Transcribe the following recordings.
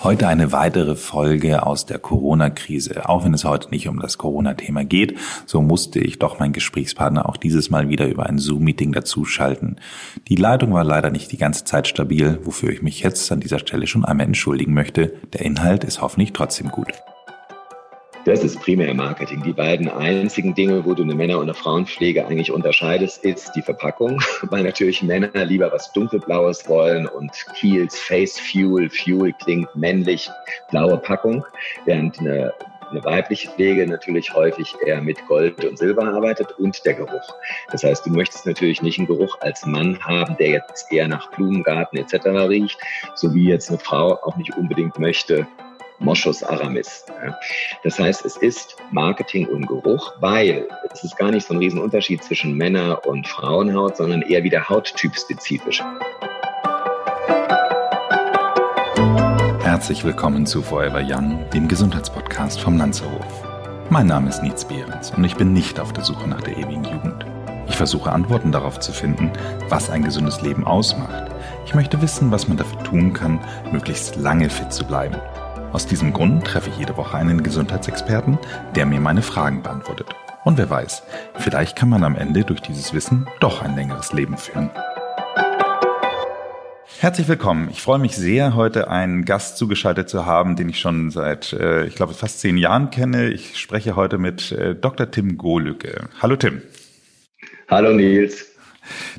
Heute eine weitere Folge aus der Corona-Krise. Auch wenn es heute nicht um das Corona-Thema geht, so musste ich doch meinen Gesprächspartner auch dieses Mal wieder über ein Zoom-Meeting dazuschalten. Die Leitung war leider nicht die ganze Zeit stabil, wofür ich mich jetzt an dieser Stelle schon einmal entschuldigen möchte. Der Inhalt ist hoffentlich trotzdem gut. Das ist Primärmarketing. Die beiden einzigen Dinge, wo du eine Männer- und eine Frauenpflege eigentlich unterscheidest, ist die Verpackung, weil natürlich Männer lieber was dunkelblaues wollen und Kiels Face Fuel, Fuel klingt männlich, blaue Packung, während eine eine weibliche Pflege natürlich häufig eher mit Gold und Silber arbeitet und der Geruch. Das heißt, du möchtest natürlich nicht einen Geruch als Mann haben, der jetzt eher nach Blumengarten etc. riecht, so wie jetzt eine Frau auch nicht unbedingt möchte, Moschus Aramis. Das heißt, es ist Marketing und Geruch, weil es ist gar nicht so ein Riesenunterschied zwischen Männer- und Frauenhaut, sondern eher wieder hauttypspezifisch. Herzlich willkommen zu Forever Young, dem Gesundheitspodcast vom Lanzerhof. Mein Name ist Nietz Behrens und ich bin nicht auf der Suche nach der ewigen Jugend. Ich versuche Antworten darauf zu finden, was ein gesundes Leben ausmacht. Ich möchte wissen, was man dafür tun kann, möglichst lange fit zu bleiben aus diesem Grund treffe ich jede Woche einen Gesundheitsexperten, der mir meine Fragen beantwortet. Und wer weiß, vielleicht kann man am Ende durch dieses Wissen doch ein längeres Leben führen. Herzlich willkommen. Ich freue mich sehr, heute einen Gast zugeschaltet zu haben, den ich schon seit, äh, ich glaube, fast zehn Jahren kenne. Ich spreche heute mit äh, Dr. Tim Gohlücke. Hallo Tim. Hallo Nils.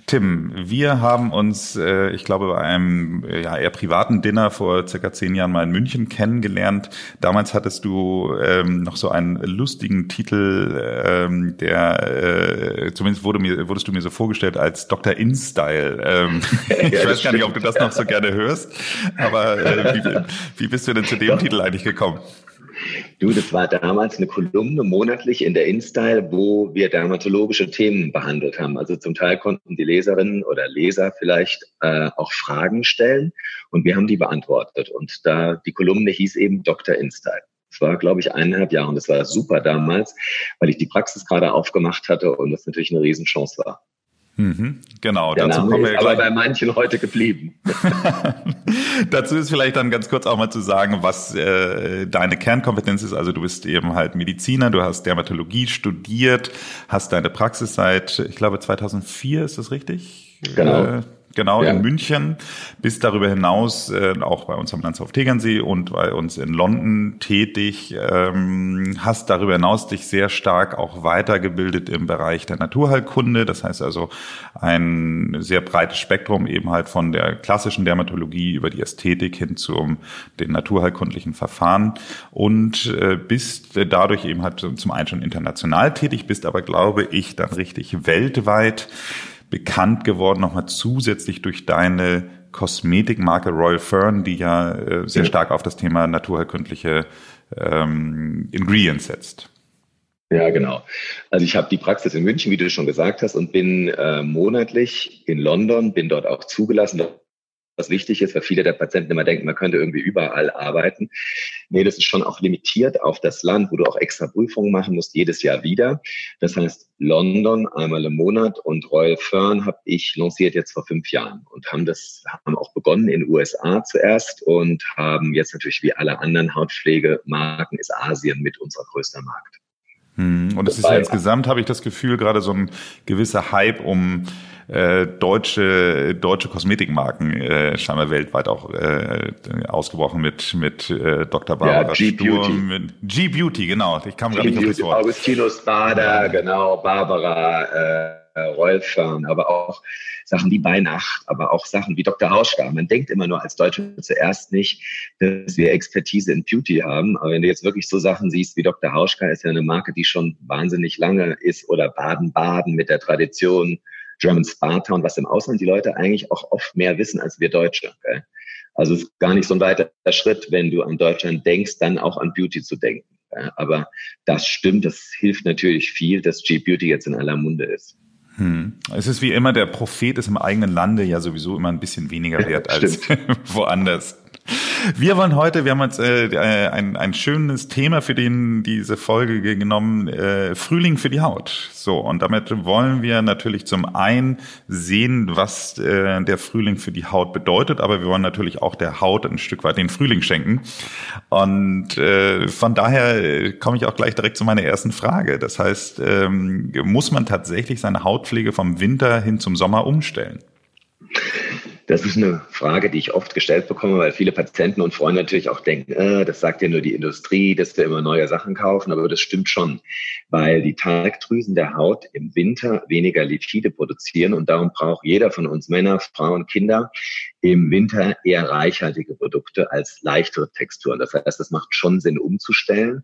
Tim, wir haben uns, äh, ich glaube, bei einem äh, ja, eher privaten Dinner vor circa zehn Jahren mal in München kennengelernt. Damals hattest du ähm, noch so einen lustigen Titel, ähm, der äh, zumindest wurde mir, wurdest du mir so vorgestellt als Dr. InStyle. Ähm, ich ja, weiß gar nicht, ob du das noch so gerne hörst, aber äh, wie, wie bist du denn zu dem. Titel eigentlich gekommen? Du, das war damals eine Kolumne monatlich in der InStyle, wo wir dermatologische Themen behandelt haben. Also zum Teil konnten die Leserinnen oder Leser vielleicht äh, auch Fragen stellen und wir haben die beantwortet. Und da die Kolumne hieß eben Dr. InStyle. Das war, glaube ich, eineinhalb Jahre und das war super damals, weil ich die Praxis gerade aufgemacht hatte und das natürlich eine Riesenchance war. Mhm, genau, Der dazu Name kommen wir ist aber bei manchen heute geblieben. dazu ist vielleicht dann ganz kurz auch mal zu sagen, was äh, deine Kernkompetenz ist. Also du bist eben halt Mediziner, du hast Dermatologie studiert, hast deine Praxis seit, ich glaube, 2004, ist das richtig? Genau. Äh, genau, ja. in München, bist darüber hinaus äh, auch bei uns am Landshof Tegernsee und bei uns in London tätig, ähm, hast darüber hinaus dich sehr stark auch weitergebildet im Bereich der Naturheilkunde, das heißt also ein sehr breites Spektrum eben halt von der klassischen Dermatologie über die Ästhetik hin zu den naturheilkundlichen Verfahren. Und äh, bist dadurch eben halt zum einen schon international tätig, bist aber glaube ich dann richtig weltweit bekannt geworden, nochmal zusätzlich durch deine Kosmetikmarke Royal Fern, die ja äh, sehr stark auf das Thema naturheilkundliche ähm, Ingredients setzt. Ja, genau. Also ich habe die Praxis in München, wie du schon gesagt hast, und bin äh, monatlich in London, bin dort auch zugelassen was wichtig ist, weil viele der Patienten immer denken, man könnte irgendwie überall arbeiten. Nee, das ist schon auch limitiert auf das Land, wo du auch extra Prüfungen machen musst, jedes Jahr wieder. Das heißt, London einmal im Monat und Royal Fern habe ich lanciert jetzt vor fünf Jahren und haben das, haben auch begonnen in den USA zuerst und haben jetzt natürlich wie alle anderen Hautpflegemarken ist Asien mit unser größter Markt. Hm, und es ist ja insgesamt, habe ich das Gefühl, gerade so ein gewisser Hype um äh, deutsche deutsche Kosmetikmarken äh, scheinbar weltweit auch äh, ausgebrochen mit mit äh, Dr. Barbara ja, G-Beauty. G-Beauty, genau. Ich kam gerade nicht auf das Wort. Augustinus Bader, genau, Barbara äh, Rolfern, aber auch Sachen wie Beinacht, aber auch Sachen wie Dr. Hauschka. Man denkt immer nur als Deutsche zuerst nicht, dass wir Expertise in Beauty haben. Aber wenn du jetzt wirklich so Sachen siehst wie Dr. Hauschka, ist ja eine Marke, die schon wahnsinnig lange ist, oder Baden-Baden mit der Tradition German Sparta und was im Ausland die Leute eigentlich auch oft mehr wissen als wir Deutsche. Okay? Also es ist gar nicht so ein weiter Schritt, wenn du an Deutschland denkst, dann auch an Beauty zu denken. Aber das stimmt, das hilft natürlich viel, dass G-Beauty jetzt in aller Munde ist. Hm. Es ist wie immer, der Prophet ist im eigenen Lande ja sowieso immer ein bisschen weniger wert als woanders. Wir wollen heute, wir haben uns äh, äh, ein, ein schönes Thema für den, diese Folge genommen, äh, Frühling für die Haut. So, und damit wollen wir natürlich zum einen sehen, was äh, der Frühling für die Haut bedeutet, aber wir wollen natürlich auch der Haut ein Stück weit den Frühling schenken. Und äh, von daher äh, komme ich auch gleich direkt zu meiner ersten Frage. Das heißt, ähm, muss man tatsächlich seine Hautpflege vom Winter hin zum Sommer umstellen? Das ist eine Frage, die ich oft gestellt bekomme, weil viele Patienten und Freunde natürlich auch denken, äh, das sagt ja nur die Industrie, dass wir immer neue Sachen kaufen, aber das stimmt schon, weil die Talgdrüsen der Haut im Winter weniger Lipide produzieren. Und darum braucht jeder von uns Männer, Frauen, Kinder im Winter eher reichhaltige Produkte als leichtere Texturen. Das heißt, es macht schon Sinn umzustellen,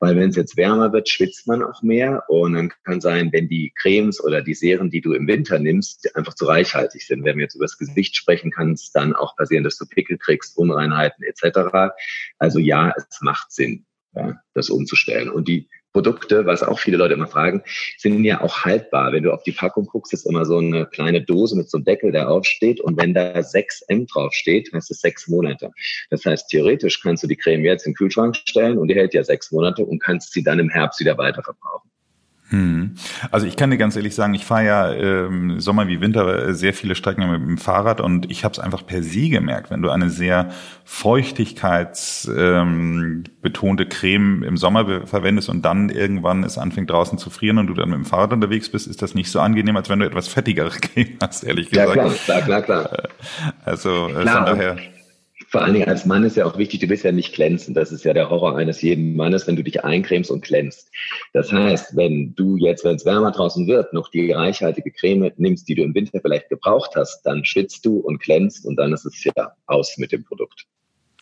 weil wenn es jetzt wärmer wird, schwitzt man auch mehr und dann kann sein, wenn die Cremes oder die Serien, die du im Winter nimmst, einfach zu reichhaltig sind. Wenn wir jetzt über das Gesicht sprechen, kann es dann auch passieren, dass du Pickel kriegst, Unreinheiten etc. Also ja, es macht Sinn, ja, das umzustellen. Und die Produkte, was auch viele Leute immer fragen, sind ja auch haltbar. Wenn du auf die Packung guckst, ist immer so eine kleine Dose mit so einem Deckel, der aufsteht. Und wenn da 6M draufsteht, heißt es sechs Monate. Das heißt, theoretisch kannst du die Creme jetzt in den Kühlschrank stellen und die hält ja sechs Monate und kannst sie dann im Herbst wieder weiterverbrauchen. Hm. Also ich kann dir ganz ehrlich sagen, ich fahre ja ähm, Sommer wie Winter sehr viele Strecken mit dem Fahrrad und ich habe es einfach per se gemerkt, wenn du eine sehr feuchtigkeitsbetonte ähm, Creme im Sommer verwendest und dann irgendwann es anfängt draußen zu frieren und du dann mit dem Fahrrad unterwegs bist, ist das nicht so angenehm, als wenn du etwas fettigere Creme hast, ehrlich gesagt. Ja, klar, klar, klar. klar. Also äh, klar. von daher vor allen Dingen als Mann ist ja auch wichtig, du bist ja nicht glänzen. Das ist ja der Horror eines jeden Mannes, wenn du dich eincremst und glänzt. Das heißt, wenn du jetzt, wenn es wärmer draußen wird, noch die reichhaltige Creme nimmst, die du im Winter vielleicht gebraucht hast, dann schwitzt du und glänzt und dann ist es ja aus mit dem Produkt.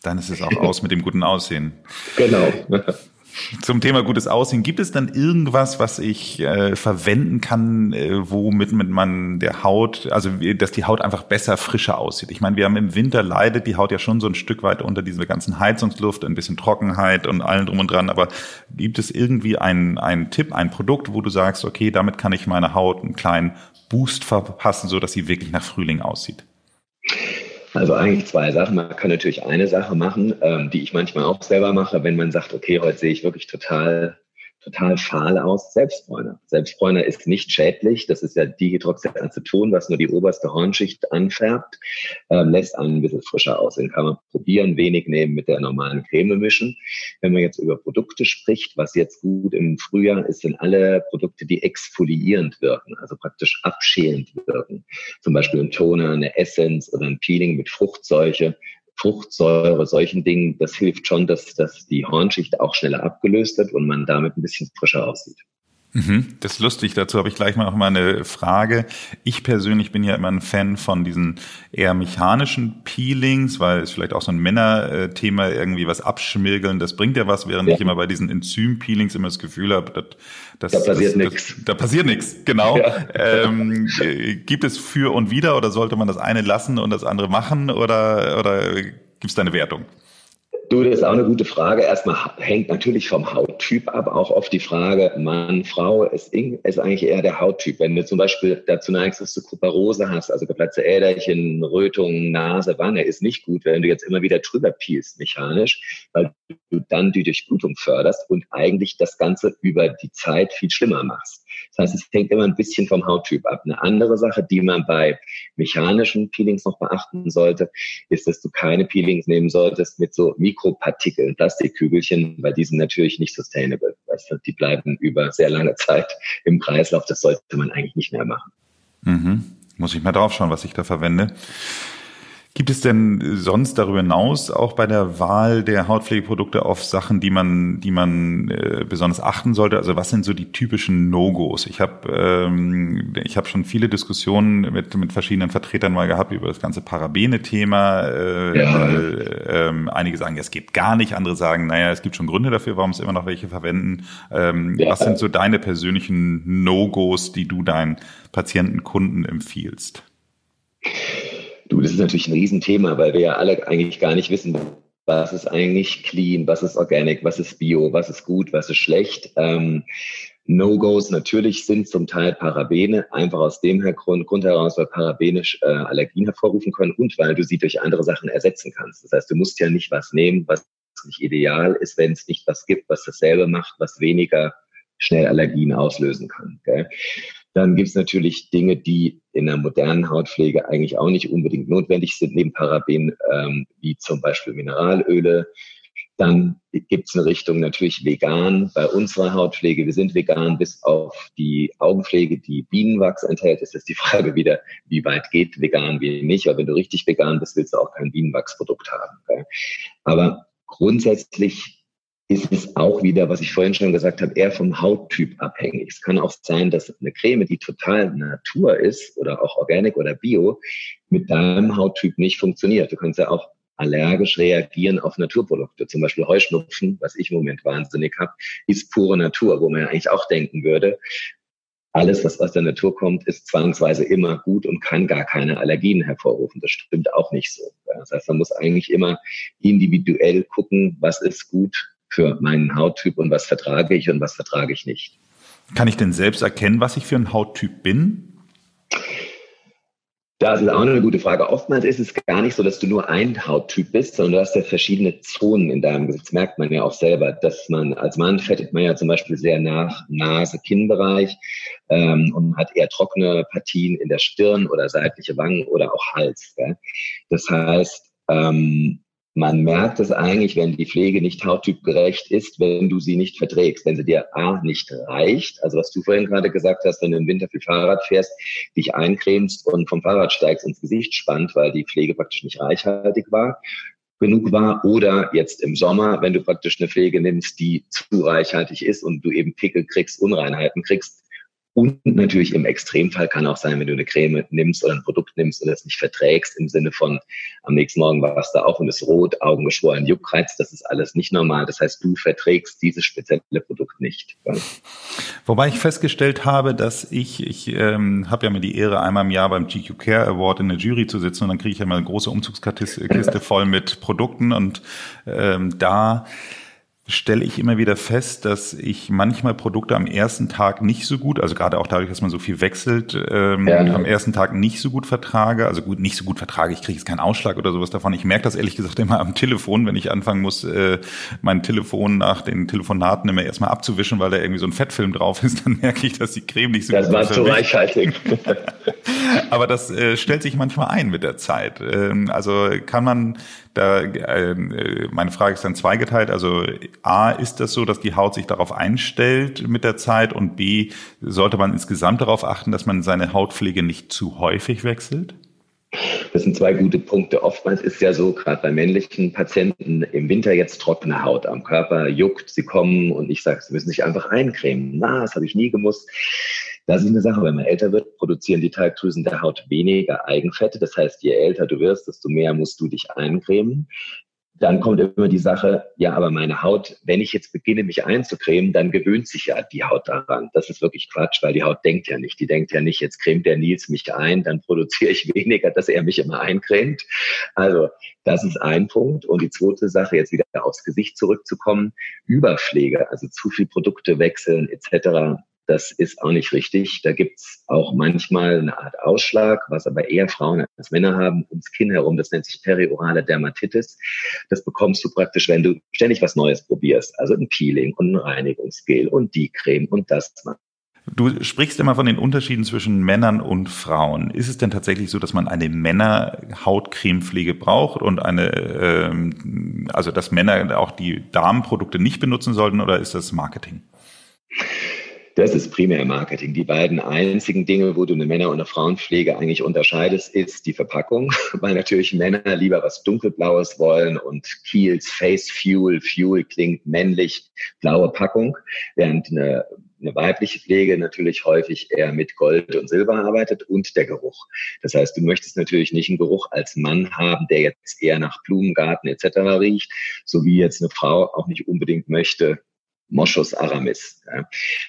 Dann ist es auch aus mit dem guten Aussehen. Genau. Zum Thema gutes Aussehen, gibt es dann irgendwas, was ich äh, verwenden kann, äh, womit man der Haut, also dass die Haut einfach besser, frischer aussieht? Ich meine, wir haben im Winter leidet die Haut ja schon so ein Stück weit unter dieser ganzen Heizungsluft, ein bisschen Trockenheit und allen drum und dran. Aber gibt es irgendwie einen, einen Tipp, ein Produkt, wo du sagst, okay, damit kann ich meiner Haut einen kleinen Boost verpassen, so dass sie wirklich nach Frühling aussieht? Also eigentlich zwei Sachen. Man kann natürlich eine Sache machen, ähm, die ich manchmal auch selber mache, wenn man sagt, okay, heute sehe ich wirklich total total fahl aus. Selbstbräuner. Selbstbräuner ist nicht schädlich. Das ist ja Dihydroxyaceton, was nur die oberste Hornschicht anfärbt, ähm, lässt einen ein bisschen frischer aussehen. Kann man probieren, wenig nehmen, mit der normalen Creme mischen. Wenn man jetzt über Produkte spricht, was jetzt gut im Frühjahr ist, sind alle Produkte, die exfoliierend wirken, also praktisch abschälend wirken. Zum Beispiel ein Toner, eine Essence oder ein Peeling mit Fruchtseuche Fruchtsäure, solchen Dingen, das hilft schon, dass, dass die Hornschicht auch schneller abgelöst wird und man damit ein bisschen frischer aussieht. Mhm, das ist lustig, dazu habe ich gleich mal noch mal eine Frage. Ich persönlich bin ja immer ein Fan von diesen eher mechanischen Peelings, weil es vielleicht auch so ein Männerthema irgendwie was abschmirgeln, das bringt ja was, während ja. ich immer bei diesen Enzym-Peelings immer das Gefühl habe, das, das, da passiert nichts. Da passiert nichts, genau. Ja. Ähm, gibt es für und wider oder sollte man das eine lassen und das andere machen oder, oder gibt es da eine Wertung? Du, das ist auch eine gute Frage. Erstmal hängt natürlich vom Hauttyp ab. Auch oft die Frage, Mann, Frau, ist, ist eigentlich eher der Hauttyp. Wenn du zum Beispiel dazu neigst, dass du Kuparose hast, also geplatzte Äderchen, Rötungen, Nase, Wange, ist nicht gut, wenn du jetzt immer wieder drüber peelst mechanisch, weil du dann die Durchblutung förderst und eigentlich das Ganze über die Zeit viel schlimmer machst. Das heißt, es hängt immer ein bisschen vom Hauttyp ab. Eine andere Sache, die man bei mechanischen Peelings noch beachten sollte, ist, dass du keine Peelings nehmen solltest mit so Mikropartikeln, Plastikkügelchen, weil die sind natürlich nicht sustainable. Weißt die bleiben über sehr lange Zeit im Kreislauf. Das sollte man eigentlich nicht mehr machen. Mhm. Muss ich mal drauf schauen, was ich da verwende. Gibt es denn sonst darüber hinaus auch bei der Wahl der Hautpflegeprodukte auf Sachen, die man, die man äh, besonders achten sollte? Also was sind so die typischen No-Gos? Ich habe ähm, ich habe schon viele Diskussionen mit mit verschiedenen Vertretern mal gehabt über das ganze Parabene-Thema. Äh, ja. weil, ähm, einige sagen, ja, es geht gar nicht. Andere sagen, naja, es gibt schon Gründe dafür, warum es immer noch welche verwenden. Ähm, ja. Was sind so deine persönlichen No-Gos, die du deinen Patienten, Kunden empfiehlst? Das ist natürlich ein Riesenthema, weil wir ja alle eigentlich gar nicht wissen, was ist eigentlich clean, was ist organic, was ist bio, was ist gut, was ist schlecht. Ähm, No-Gos natürlich sind zum Teil Parabene, einfach aus dem Grund, Grund heraus, weil Parabene äh, Allergien hervorrufen können und weil du sie durch andere Sachen ersetzen kannst. Das heißt, du musst ja nicht was nehmen, was nicht ideal ist, wenn es nicht was gibt, was dasselbe macht, was weniger schnell Allergien auslösen kann. Gell? Dann gibt es natürlich Dinge, die in der modernen Hautpflege eigentlich auch nicht unbedingt notwendig sind, neben Paraben, ähm, wie zum Beispiel Mineralöle, dann gibt es eine Richtung natürlich vegan. Bei unserer Hautpflege, wir sind vegan bis auf die Augenpflege, die Bienenwachs enthält. Ist die Frage wieder, wie weit geht vegan, wie nicht. Aber wenn du richtig vegan bist, willst du auch kein Bienenwachsprodukt haben. Aber grundsätzlich ist es auch wieder, was ich vorhin schon gesagt habe, eher vom Hauttyp abhängig. Es kann auch sein, dass eine Creme, die total Natur ist oder auch Organic oder Bio, mit deinem Hauttyp nicht funktioniert. Du kannst ja auch allergisch reagieren auf Naturprodukte. Zum Beispiel Heuschnupfen, was ich im Moment wahnsinnig habe, ist pure Natur, wo man ja eigentlich auch denken würde, alles, was aus der Natur kommt, ist zwangsweise immer gut und kann gar keine Allergien hervorrufen. Das stimmt auch nicht so. Das heißt, man muss eigentlich immer individuell gucken, was ist gut für meinen Hauttyp und was vertrage ich und was vertrage ich nicht. Kann ich denn selbst erkennen, was ich für ein Hauttyp bin? Das ist auch eine gute Frage. Oftmals ist es gar nicht so, dass du nur ein Hauttyp bist, sondern du hast ja verschiedene Zonen in deinem Gesicht. Das merkt man ja auch selber, dass man als Mann fettet man ja zum Beispiel sehr nach Nase-Kinnbereich ähm, und hat eher trockene Partien in der Stirn oder seitliche Wangen oder auch Hals. Gell? Das heißt, ähm, man merkt es eigentlich, wenn die Pflege nicht hauttypgerecht ist, wenn du sie nicht verträgst, wenn sie dir A nicht reicht, also was du vorhin gerade gesagt hast, wenn du im Winter viel Fahrrad fährst, dich eincremst und vom Fahrrad steigst ins Gesicht spannt, weil die Pflege praktisch nicht reichhaltig war, genug war oder jetzt im Sommer, wenn du praktisch eine Pflege nimmst, die zu reichhaltig ist und du eben Pickel kriegst, Unreinheiten kriegst, und natürlich im Extremfall kann auch sein, wenn du eine Creme nimmst oder ein Produkt nimmst und es nicht verträgst, im Sinne von am nächsten Morgen warst du auf und ist rot, Augen geschwollen, Juckreiz, das ist alles nicht normal. Das heißt, du verträgst dieses spezielle Produkt nicht. Wobei ich festgestellt habe, dass ich, ich ähm, habe ja mir die Ehre, einmal im Jahr beim GQ Care Award in der Jury zu sitzen und dann kriege ich ja mal eine große Umzugskiste voll mit Produkten und ähm, da stelle ich immer wieder fest, dass ich manchmal Produkte am ersten Tag nicht so gut, also gerade auch dadurch, dass man so viel wechselt, ähm, ja. am ersten Tag nicht so gut vertrage. Also gut, nicht so gut vertrage, ich kriege jetzt keinen Ausschlag oder sowas davon. Ich merke das ehrlich gesagt immer am Telefon, wenn ich anfangen muss, äh, mein Telefon nach den Telefonaten immer erstmal abzuwischen, weil da irgendwie so ein Fettfilm drauf ist, dann merke ich, dass die Creme nicht so das gut ist. Das war zu reichhaltig. Aber das äh, stellt sich manchmal ein mit der Zeit. Ähm, also kann man da, äh, meine Frage ist dann zweigeteilt. Also A, ist das so, dass die Haut sich darauf einstellt mit der Zeit? Und B, sollte man insgesamt darauf achten, dass man seine Hautpflege nicht zu häufig wechselt? Das sind zwei gute Punkte. Oftmals ist ja so, gerade bei männlichen Patienten im Winter jetzt trockene Haut am Körper, juckt, sie kommen und ich sage, sie müssen sich einfach eincremen. Na, das habe ich nie gemusst. Das ist eine Sache, wenn man älter wird, produzieren die Teigdrüsen der Haut weniger Eigenfette. Das heißt, je älter du wirst, desto mehr musst du dich eincremen. Dann kommt immer die Sache, ja, aber meine Haut, wenn ich jetzt beginne, mich einzucremen, dann gewöhnt sich ja die Haut daran. Das ist wirklich Quatsch, weil die Haut denkt ja nicht. Die denkt ja nicht, jetzt cremt der Nils mich ein, dann produziere ich weniger, dass er mich immer eincremt. Also, das ist ein Punkt. Und die zweite Sache, jetzt wieder aufs Gesicht zurückzukommen, Überpflege, also zu viel Produkte wechseln etc. Das ist auch nicht richtig. Da gibt's auch manchmal eine Art Ausschlag, was aber eher Frauen als Männer haben, ums Kinn herum. Das nennt sich periorale Dermatitis. Das bekommst du praktisch, wenn du ständig was Neues probierst. Also ein Peeling und ein Reinigungsgel und die Creme und das. Du sprichst immer von den Unterschieden zwischen Männern und Frauen. Ist es denn tatsächlich so, dass man eine Männer-Hautcremepflege braucht und eine, ähm, also dass Männer auch die Damenprodukte nicht benutzen sollten oder ist das Marketing? Das ist primär Marketing. Die beiden einzigen Dinge, wo du eine Männer- und eine Frauenpflege eigentlich unterscheidest, ist die Verpackung, weil natürlich Männer lieber was dunkelblaues wollen und Kiels Face Fuel, Fuel klingt männlich, blaue Packung, während eine eine weibliche Pflege natürlich häufig eher mit Gold und Silber arbeitet und der Geruch. Das heißt, du möchtest natürlich nicht einen Geruch als Mann haben, der jetzt eher nach Blumengarten etc. riecht, so wie jetzt eine Frau auch nicht unbedingt möchte, Moschus aramis.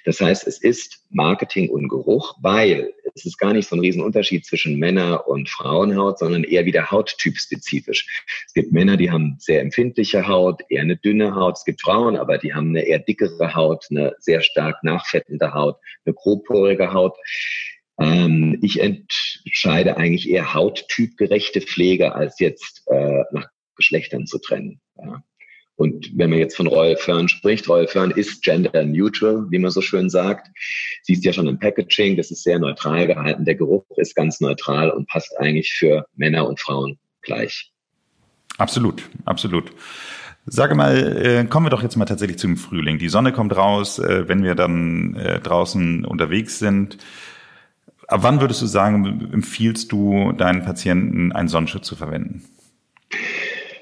Das heißt, es ist Marketing und Geruch, weil es ist gar nicht so ein Riesenunterschied zwischen Männer- und Frauenhaut, sondern eher wieder hauttypspezifisch. Es gibt Männer, die haben sehr empfindliche Haut, eher eine dünne Haut. Es gibt Frauen, aber die haben eine eher dickere Haut, eine sehr stark nachfettende Haut, eine grobporige Haut. Ähm, ich entscheide eigentlich eher hauttypgerechte Pflege, als jetzt äh, nach Geschlechtern zu trennen. Ja. Und wenn man jetzt von Royal Fern spricht, Royal Fern ist gender neutral, wie man so schön sagt. Siehst ja schon im Packaging, das ist sehr neutral gehalten. Der Geruch ist ganz neutral und passt eigentlich für Männer und Frauen gleich. Absolut, absolut. Sage mal, äh, kommen wir doch jetzt mal tatsächlich zum Frühling. Die Sonne kommt raus, äh, wenn wir dann äh, draußen unterwegs sind. Ab wann würdest du sagen, empfiehlst du deinen Patienten, einen Sonnenschutz zu verwenden?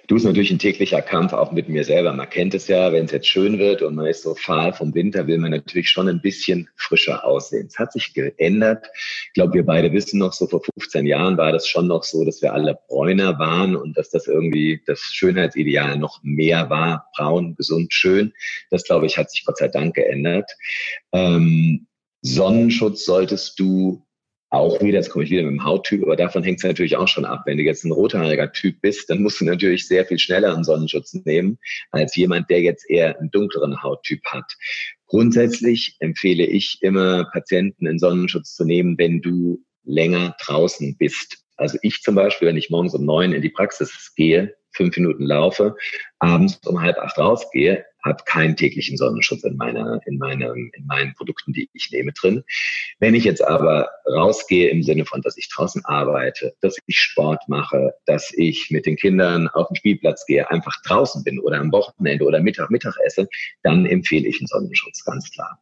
Du ist natürlich ein täglicher Kampf auch mit mir selber. Man kennt es ja, wenn es jetzt schön wird und man ist so fahl vom Winter, will man natürlich schon ein bisschen frischer aussehen. Es hat sich geändert. Ich glaube, wir beide wissen noch, so vor 15 Jahren war das schon noch so, dass wir alle bräuner waren und dass das irgendwie das Schönheitsideal noch mehr war. Braun, gesund, schön. Das, glaube ich, hat sich Gott sei Dank geändert. Ähm, Sonnenschutz solltest du auch wieder, jetzt komme ich wieder mit dem Hauttyp, aber davon hängt es natürlich auch schon ab. Wenn du jetzt ein rothaariger Typ bist, dann musst du natürlich sehr viel schneller einen Sonnenschutz nehmen, als jemand, der jetzt eher einen dunkleren Hauttyp hat. Grundsätzlich empfehle ich immer Patienten einen Sonnenschutz zu nehmen, wenn du länger draußen bist. Also ich zum Beispiel, wenn ich morgens um neun in die Praxis gehe, fünf Minuten laufe, abends um halb acht rausgehe, habe keinen täglichen Sonnenschutz in meiner, in meinem, in meinen Produkten, die ich nehme drin. Wenn ich jetzt aber rausgehe im Sinne von, dass ich draußen arbeite, dass ich Sport mache, dass ich mit den Kindern auf den Spielplatz gehe, einfach draußen bin oder am Wochenende oder Mittag, Mittag esse, dann empfehle ich einen Sonnenschutz, ganz klar.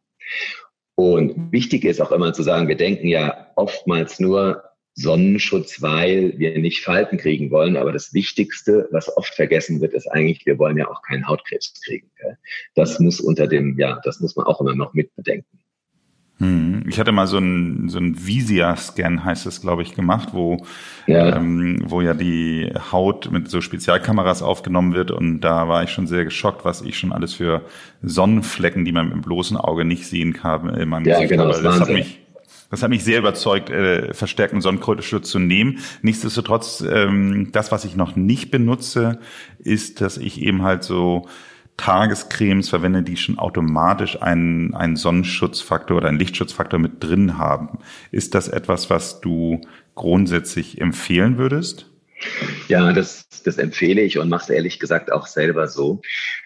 Und wichtig ist auch immer zu sagen, wir denken ja oftmals nur Sonnenschutz, weil wir nicht Falten kriegen wollen. Aber das Wichtigste, was oft vergessen wird, ist eigentlich, wir wollen ja auch keinen Hautkrebs kriegen. Das muss unter dem, ja, das muss man auch immer noch mitbedenken. Hm. Ich hatte mal so ein, so ein Visia-Scan, heißt es, glaube ich, gemacht, wo ja. Ähm, wo ja die Haut mit so Spezialkameras aufgenommen wird. Und da war ich schon sehr geschockt, was ich schon alles für Sonnenflecken, die man mit dem bloßen Auge nicht sehen kann, in meinem ja, Gesicht genau, habe. Das, das hat mich das hat mich sehr überzeugt, äh, verstärkten Sonnenschutz zu nehmen. Nichtsdestotrotz, ähm, das, was ich noch nicht benutze, ist, dass ich eben halt so Tagescremes verwende, die schon automatisch einen, einen Sonnenschutzfaktor oder einen Lichtschutzfaktor mit drin haben. Ist das etwas, was du grundsätzlich empfehlen würdest? Ja, das, das empfehle ich und mache es ehrlich gesagt auch selber so,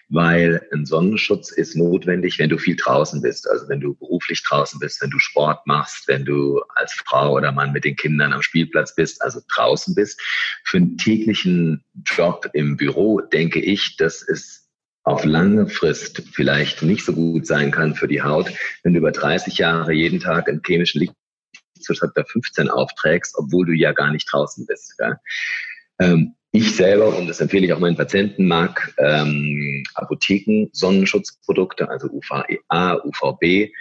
weil ein Sonnenschutz ist notwendig, wenn du viel draußen bist. Also wenn du beruflich draußen bist, wenn du Sport machst, wenn du als Frau oder Mann mit den Kindern am Spielplatz bist, also draußen bist. Für einen täglichen Job im Büro denke ich, dass es auf lange Frist vielleicht nicht so gut sein kann für die Haut, wenn du über 30 Jahre jeden Tag einen chemischen Licht Lichtzuschalter 15 aufträgst, obwohl du ja gar nicht draußen bist. Ähm, ich selber, und das empfehle ich auch meinen Patienten, mag ähm, Apotheken Sonnenschutzprodukte, also UVA, UVB,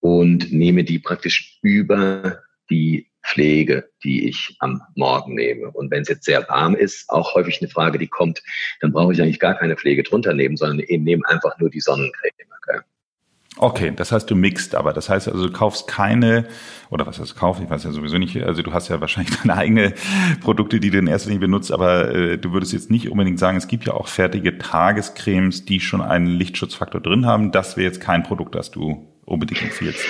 und nehme die praktisch über die Pflege, die ich am Morgen nehme. Und wenn es jetzt sehr warm ist, auch häufig eine Frage, die kommt, dann brauche ich eigentlich gar keine Pflege drunter nehmen, sondern eben nehme einfach nur die Sonnencreme. Okay? Okay, das heißt, du mixt aber. Das heißt also, du kaufst keine, oder was heißt kaufen? Ich weiß ja sowieso nicht. Also du hast ja wahrscheinlich deine eigenen Produkte, die du in erster Linie benutzt, aber äh, du würdest jetzt nicht unbedingt sagen, es gibt ja auch fertige Tagescremes, die schon einen Lichtschutzfaktor drin haben. Das wäre jetzt kein Produkt, das du unbedingt empfiehlst?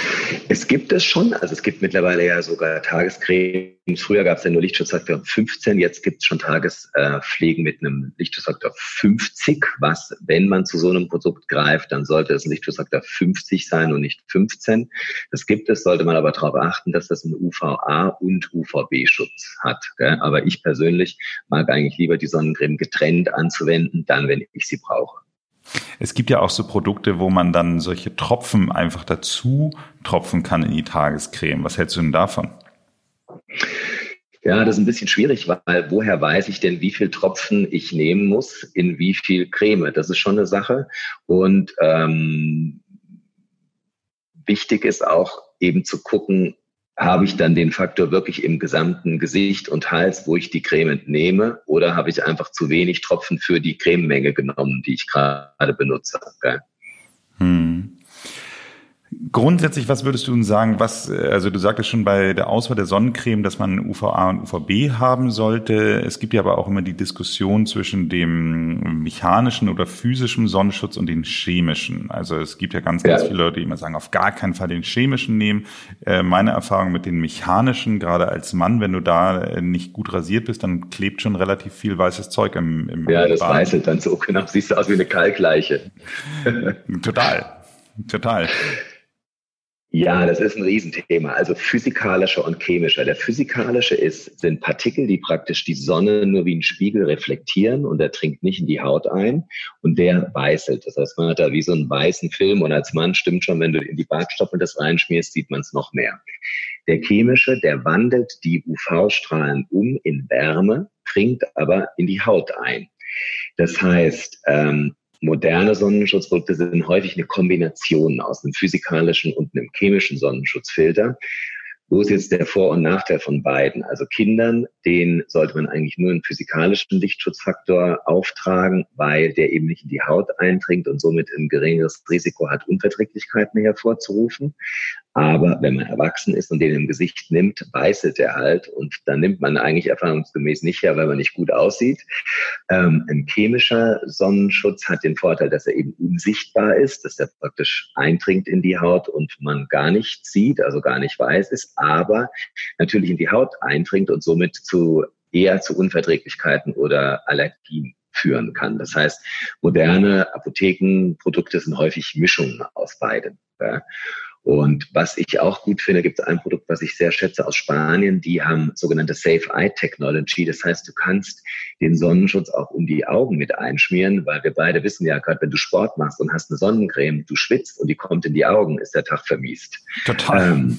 Es gibt es schon. Also es gibt mittlerweile ja sogar Tagescremes. Früher gab es ja nur Lichtschutzfaktor 15. Jetzt gibt es schon Tagespflegen mit einem Lichtschutzfaktor 50, was, wenn man zu so einem Produkt greift, dann sollte es ein Lichtschutzfaktor 50 sein und nicht 15. Das gibt es, sollte man aber darauf achten, dass das einen UVA und UVB-Schutz hat. Aber ich persönlich mag eigentlich lieber die Sonnencreme getrennt anzuwenden, dann, wenn ich sie brauche. Es gibt ja auch so Produkte, wo man dann solche Tropfen einfach dazu tropfen kann in die Tagescreme. Was hältst du denn davon? Ja, das ist ein bisschen schwierig, weil woher weiß ich denn, wie viel Tropfen ich nehmen muss in wie viel Creme? Das ist schon eine Sache. Und ähm, wichtig ist auch eben zu gucken, habe ich dann den Faktor wirklich im gesamten Gesicht und Hals, wo ich die Creme nehme, oder habe ich einfach zu wenig Tropfen für die Crememenge genommen, die ich gerade benutze? Hm. Grundsätzlich, was würdest du sagen, was, also du sagtest schon bei der Auswahl der Sonnencreme, dass man UVA und UVB haben sollte. Es gibt ja aber auch immer die Diskussion zwischen dem mechanischen oder physischen Sonnenschutz und den chemischen. Also es gibt ja ganz, ganz ja. viele Leute, die immer sagen, auf gar keinen Fall den chemischen nehmen. Äh, meine Erfahrung mit den mechanischen, gerade als Mann, wenn du da äh, nicht gut rasiert bist, dann klebt schon relativ viel weißes Zeug im, im Ja, das Bad. weißelt dann so, genau, siehst du aus wie eine Kalkleiche. Total. Total. Ja, das ist ein Riesenthema. Also physikalischer und chemischer. Der physikalische ist, sind Partikel, die praktisch die Sonne nur wie ein Spiegel reflektieren und der dringt nicht in die Haut ein und der weißelt. Das heißt, man hat da wie so einen weißen Film und als Mann stimmt schon, wenn du in die Bartstoppel das reinschmierst, sieht man es noch mehr. Der chemische, der wandelt die UV-Strahlen um in Wärme, dringt aber in die Haut ein. Das heißt, ähm, moderne Sonnenschutzprodukte sind häufig eine Kombination aus einem physikalischen und einem chemischen Sonnenschutzfilter. Wo ist jetzt der Vor- und Nachteil von beiden? Also Kindern, denen sollte man eigentlich nur einen physikalischen Lichtschutzfaktor auftragen, weil der eben nicht in die Haut eindringt und somit ein geringeres Risiko hat, Unverträglichkeiten hervorzurufen. Aber wenn man erwachsen ist und den im Gesicht nimmt, weißelt er halt und dann nimmt man eigentlich erfahrungsgemäß nicht her, weil man nicht gut aussieht. Ähm, ein chemischer Sonnenschutz hat den Vorteil, dass er eben unsichtbar ist, dass er praktisch eindringt in die Haut und man gar nicht sieht, also gar nicht weiß ist, aber natürlich in die Haut eindringt und somit zu eher zu Unverträglichkeiten oder Allergien führen kann. Das heißt, moderne Apothekenprodukte sind häufig Mischungen aus beiden. Ja. Und was ich auch gut finde, gibt es ein Produkt, was ich sehr schätze aus Spanien. Die haben sogenannte Safe Eye Technology. Das heißt, du kannst den Sonnenschutz auch um die Augen mit einschmieren, weil wir beide wissen ja gerade, wenn du Sport machst und hast eine Sonnencreme, du schwitzt und die kommt in die Augen, ist der Tag vermiest. Total. Ähm,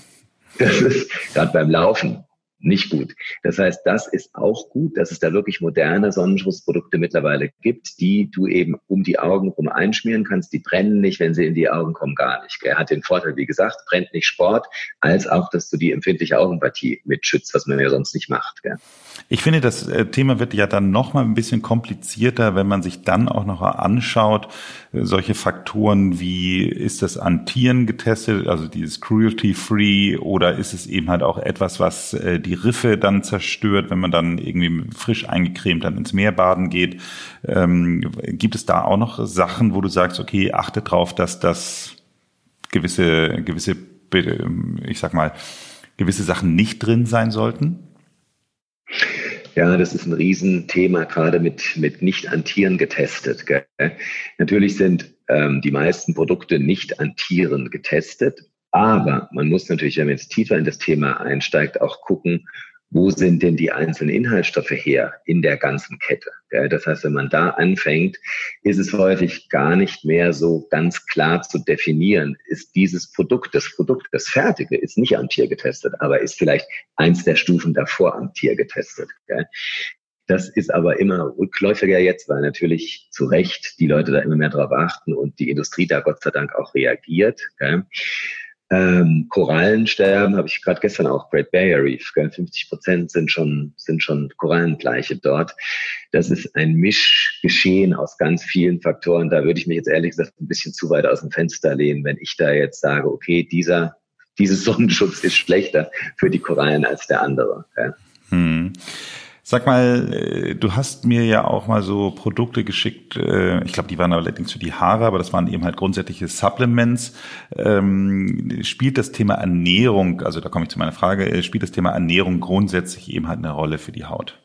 das ist gerade beim Laufen nicht gut. Das heißt, das ist auch gut, dass es da wirklich moderne Sonnenschutzprodukte mittlerweile gibt, die du eben um die Augen rum einschmieren kannst. Die brennen nicht, wenn sie in die Augen kommen, gar nicht. Er hat den Vorteil, wie gesagt, brennt nicht Sport, als auch, dass du die empfindliche Augenpartie mitschützt, was man ja sonst nicht macht. Gell? Ich finde, das äh, Thema wird ja dann noch mal ein bisschen komplizierter, wenn man sich dann auch noch anschaut, äh, solche Faktoren wie, ist das an Tieren getestet, also dieses Cruelty-Free, oder ist es eben halt auch etwas, was äh, die Riffe dann zerstört, wenn man dann irgendwie frisch eingecremt dann ins Meer baden geht. Ähm, gibt es da auch noch Sachen, wo du sagst, okay, achte drauf, dass das gewisse, gewisse, ich sag mal, gewisse Sachen nicht drin sein sollten? Ja, das ist ein Riesenthema, gerade mit, mit nicht an Tieren getestet. Gell? Natürlich sind ähm, die meisten Produkte nicht an Tieren getestet, aber man muss natürlich, wenn man jetzt tiefer in das Thema einsteigt, auch gucken, wo sind denn die einzelnen Inhaltsstoffe her in der ganzen Kette. Das heißt, wenn man da anfängt, ist es häufig gar nicht mehr so ganz klar zu definieren, ist dieses Produkt, das Produkt, das Fertige, ist nicht am Tier getestet, aber ist vielleicht eins der Stufen davor am Tier getestet. Das ist aber immer rückläufiger jetzt, weil natürlich zu Recht die Leute da immer mehr drauf achten und die Industrie da Gott sei Dank auch reagiert. Ähm, Korallensterben habe ich gerade gestern auch Great Barrier Reef. Gell? 50 Prozent sind schon sind schon Korallengleiche dort. Das ist ein Mischgeschehen aus ganz vielen Faktoren. Da würde ich mich jetzt ehrlich gesagt ein bisschen zu weit aus dem Fenster lehnen, wenn ich da jetzt sage, okay, dieser dieses Sonnenschutz ist schlechter für die Korallen als der andere. Gell? Hm. Sag mal, äh, du hast mir ja auch mal so Produkte geschickt, äh, ich glaube, die waren allerdings für die Haare, aber das waren eben halt grundsätzliche Supplements. Ähm, spielt das Thema Ernährung, also da komme ich zu meiner Frage, äh, spielt das Thema Ernährung grundsätzlich eben halt eine Rolle für die Haut?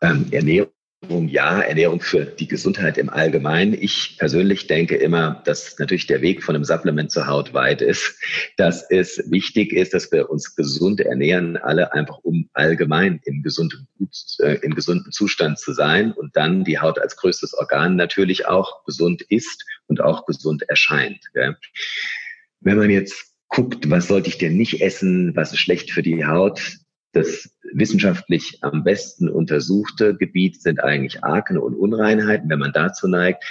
Ähm, Ernährung Ernährung, ja, Ernährung für die Gesundheit im Allgemeinen. Ich persönlich denke immer, dass natürlich der Weg von einem Supplement zur Haut weit ist, dass es wichtig ist, dass wir uns gesund ernähren, alle einfach um allgemein im gesunden, äh, im gesunden Zustand zu sein und dann die Haut als größtes Organ natürlich auch gesund ist und auch gesund erscheint. Gell? Wenn man jetzt guckt, was sollte ich denn nicht essen, was ist schlecht für die Haut, das wissenschaftlich am besten untersuchte Gebiet sind eigentlich Akne und Unreinheiten. Wenn man dazu neigt,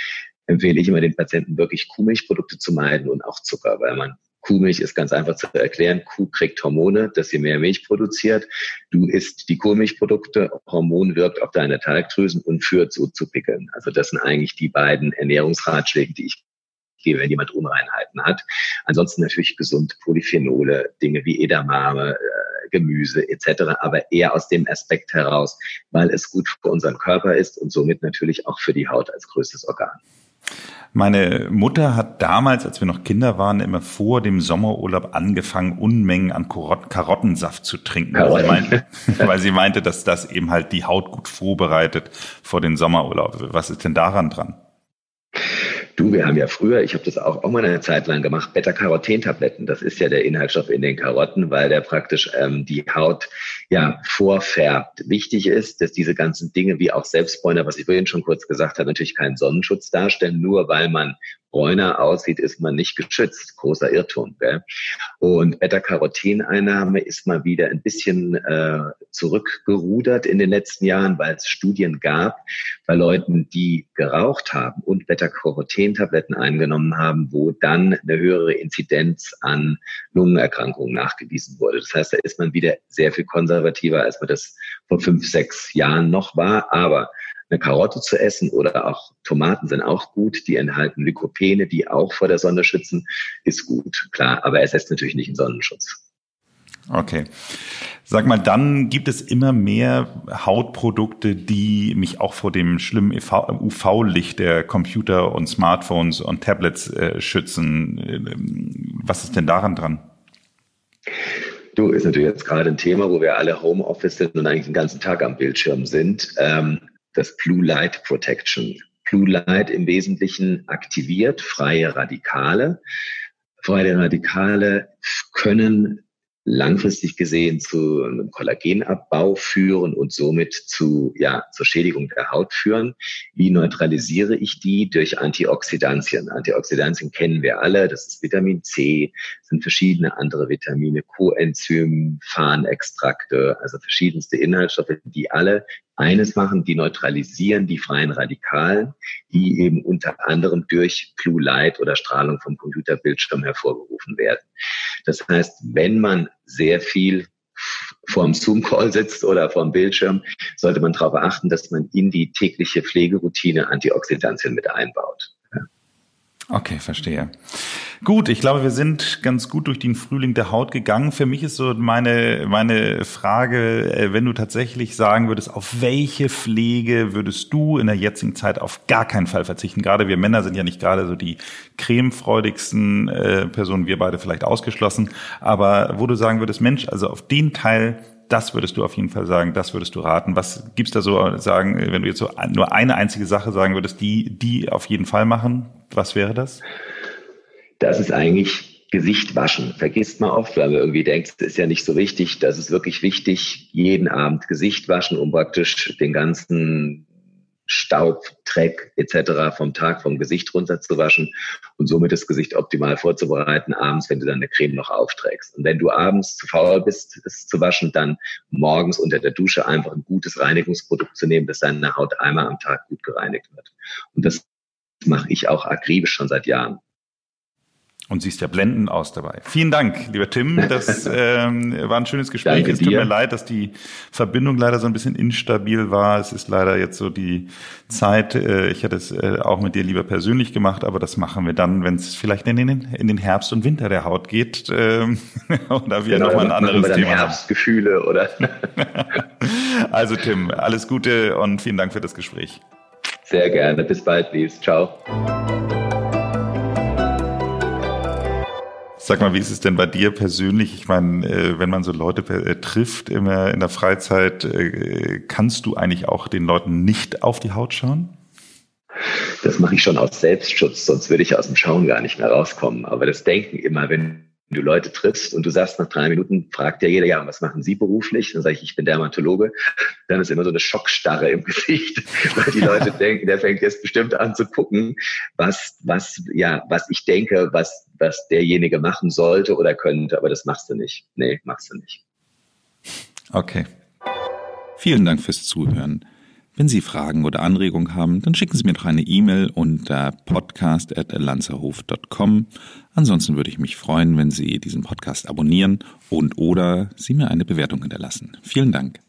empfehle ich immer den Patienten wirklich Kuhmilchprodukte zu meiden und auch Zucker, weil man Kuhmilch ist ganz einfach zu erklären. Kuh kriegt Hormone, dass sie mehr Milch produziert. Du isst die Kuhmilchprodukte, Hormon wirkt auf deine Talgdrüsen und führt so zu Pickeln. Also das sind eigentlich die beiden Ernährungsratschläge, die ich gebe, wenn jemand Unreinheiten hat. Ansonsten natürlich gesund Polyphenole, Dinge wie Edamame, äh, Gemüse etc., aber eher aus dem Aspekt heraus, weil es gut für unseren Körper ist und somit natürlich auch für die Haut als größtes Organ. Meine Mutter hat damals, als wir noch Kinder waren, immer vor dem Sommerurlaub angefangen, Unmengen an Karottensaft zu trinken, weil sie, meinte, weil sie meinte, dass das eben halt die Haut gut vorbereitet vor den Sommerurlaub. Was ist denn daran dran? Du, wir haben ja früher, ich habe das auch, auch mal eine Zeit lang gemacht, Beta-Caroten-Tabletten. Das ist ja der Inhaltsstoff in den Karotten, weil der praktisch ähm, die Haut ja vorfärbt. Wichtig ist, dass diese ganzen Dinge wie auch Selbstbräuner, was ich vorhin schon kurz gesagt habe, natürlich keinen Sonnenschutz darstellen, nur weil man bräuner aussieht, ist man nicht geschützt. Großer Irrtum. Gell? Und Beta-Carotin-Einnahme ist mal wieder ein bisschen äh, zurückgerudert in den letzten Jahren, weil es Studien gab bei Leuten, die geraucht haben und Beta-Carotin-Tabletten eingenommen haben, wo dann eine höhere Inzidenz an Lungenerkrankungen nachgewiesen wurde. Das heißt, da ist man wieder sehr viel konservativer, als man das vor fünf, sechs Jahren noch war. Aber eine Karotte zu essen oder auch Tomaten sind auch gut. Die enthalten Lykopene, die auch vor der Sonne schützen, ist gut. Klar, aber es setzt natürlich nicht einen Sonnenschutz. Okay. Sag mal, dann gibt es immer mehr Hautprodukte, die mich auch vor dem schlimmen UV-Licht der Computer und Smartphones und Tablets äh, schützen. Was ist denn daran dran? Du, ist natürlich jetzt gerade ein Thema, wo wir alle Homeoffice sind und eigentlich den ganzen Tag am Bildschirm sind. Ähm, das Blue Light Protection. Blue Light im Wesentlichen aktiviert freie Radikale. Freie Radikale können langfristig gesehen zu einem Kollagenabbau führen und somit zu, ja, zur Schädigung der Haut führen. Wie neutralisiere ich die? Durch Antioxidantien. Antioxidantien kennen wir alle. Das ist Vitamin C, sind verschiedene andere Vitamine, Coenzym, Farnextrakte, also verschiedenste Inhaltsstoffe, die alle eines machen, die neutralisieren die freien Radikalen, die eben unter anderem durch Blue Light oder Strahlung vom Computerbildschirm hervorgerufen werden. Das heißt, wenn man sehr viel vorm Zoom-Call sitzt oder vorm Bildschirm, sollte man darauf achten, dass man in die tägliche Pflegeroutine Antioxidantien mit einbaut. Okay, verstehe. Gut, ich glaube, wir sind ganz gut durch den Frühling der Haut gegangen. Für mich ist so meine, meine Frage, äh, wenn du tatsächlich sagen würdest, auf welche Pflege würdest du in der jetzigen Zeit auf gar keinen Fall verzichten? Gerade wir Männer sind ja nicht gerade so die cremefreudigsten äh, Personen, wir beide vielleicht ausgeschlossen. Aber wo du sagen würdest, Mensch, also auf den Teil das würdest du auf jeden Fall sagen, das würdest du raten. Was gibt's da so sagen, wenn du jetzt so nur eine einzige Sache sagen würdest, die die auf jeden Fall machen? Was wäre das? Das ist eigentlich Gesicht waschen. Vergisst man oft, weil man irgendwie denkt, das ist ja nicht so wichtig. Das ist wirklich wichtig, jeden Abend Gesicht waschen, um praktisch den ganzen Staub, Dreck etc. vom Tag vom Gesicht runterzuwaschen und somit das Gesicht optimal vorzubereiten, abends, wenn du dann eine Creme noch aufträgst. Und wenn du abends zu faul bist, es zu waschen, dann morgens unter der Dusche einfach ein gutes Reinigungsprodukt zu nehmen, dass deine Haut einmal am Tag gut gereinigt wird. Und das mache ich auch akribisch schon seit Jahren. Und siehst ja blendend aus dabei. Vielen Dank, lieber Tim. Das ähm, war ein schönes Gespräch. Danke es tut dir. mir leid, dass die Verbindung leider so ein bisschen instabil war. Es ist leider jetzt so die Zeit. Äh, ich hätte es äh, auch mit dir lieber persönlich gemacht, aber das machen wir dann, wenn es vielleicht in den, in den Herbst und Winter der Haut geht. Ähm, oder wir genau, nochmal ein anderes Thema Herbstgefühle, oder? also Tim, alles Gute und vielen Dank für das Gespräch. Sehr gerne. Bis bald, Lies. Ciao. Sag mal, wie ist es denn bei dir persönlich? Ich meine, äh, wenn man so Leute äh, trifft immer in der Freizeit, äh, kannst du eigentlich auch den Leuten nicht auf die Haut schauen? Das mache ich schon aus Selbstschutz, sonst würde ich aus dem Schauen gar nicht mehr rauskommen. Aber das Denken immer, wenn du Leute triffst und du sagst nach drei Minuten, fragt ja jeder, ja, was machen Sie beruflich? Dann sage ich, ich bin Dermatologe. Dann ist immer so eine Schockstarre im Gesicht, weil die Leute denken, der fängt jetzt bestimmt an zu gucken, was, was, ja, was ich denke, was, was derjenige machen sollte oder könnte, aber das machst du nicht. Nee, machst du nicht. Okay. Vielen Dank fürs Zuhören. Wenn Sie Fragen oder Anregungen haben, dann schicken Sie mir doch eine E-Mail unter podcast.lanzerhof.com. Ansonsten würde ich mich freuen, wenn Sie diesen Podcast abonnieren und oder Sie mir eine Bewertung hinterlassen. Vielen Dank.